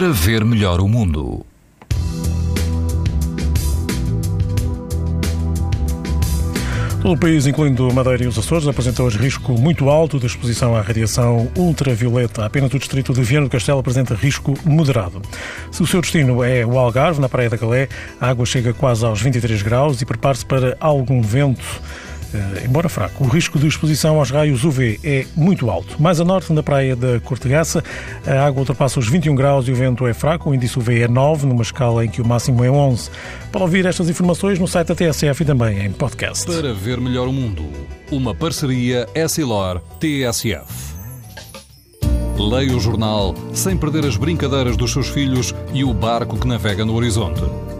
para ver melhor o mundo. O país, incluindo Madeira e os Açores, apresenta hoje risco muito alto de exposição à radiação ultravioleta. Apenas o distrito de Viana do Castelo apresenta risco moderado. Se o seu destino é o Algarve, na Praia da Calé, a água chega quase aos 23 graus e prepare-se para algum vento embora fraco. O risco de exposição aos raios UV é muito alto. Mais a norte, na praia da Cortegaça, a água ultrapassa os 21 graus e o vento é fraco. O índice UV é 9, numa escala em que o máximo é 11. Para ouvir estas informações no site da TSF e também em podcast. Para ver melhor o mundo, uma parceria Essilor-TSF. Leia o jornal sem perder as brincadeiras dos seus filhos e o barco que navega no horizonte.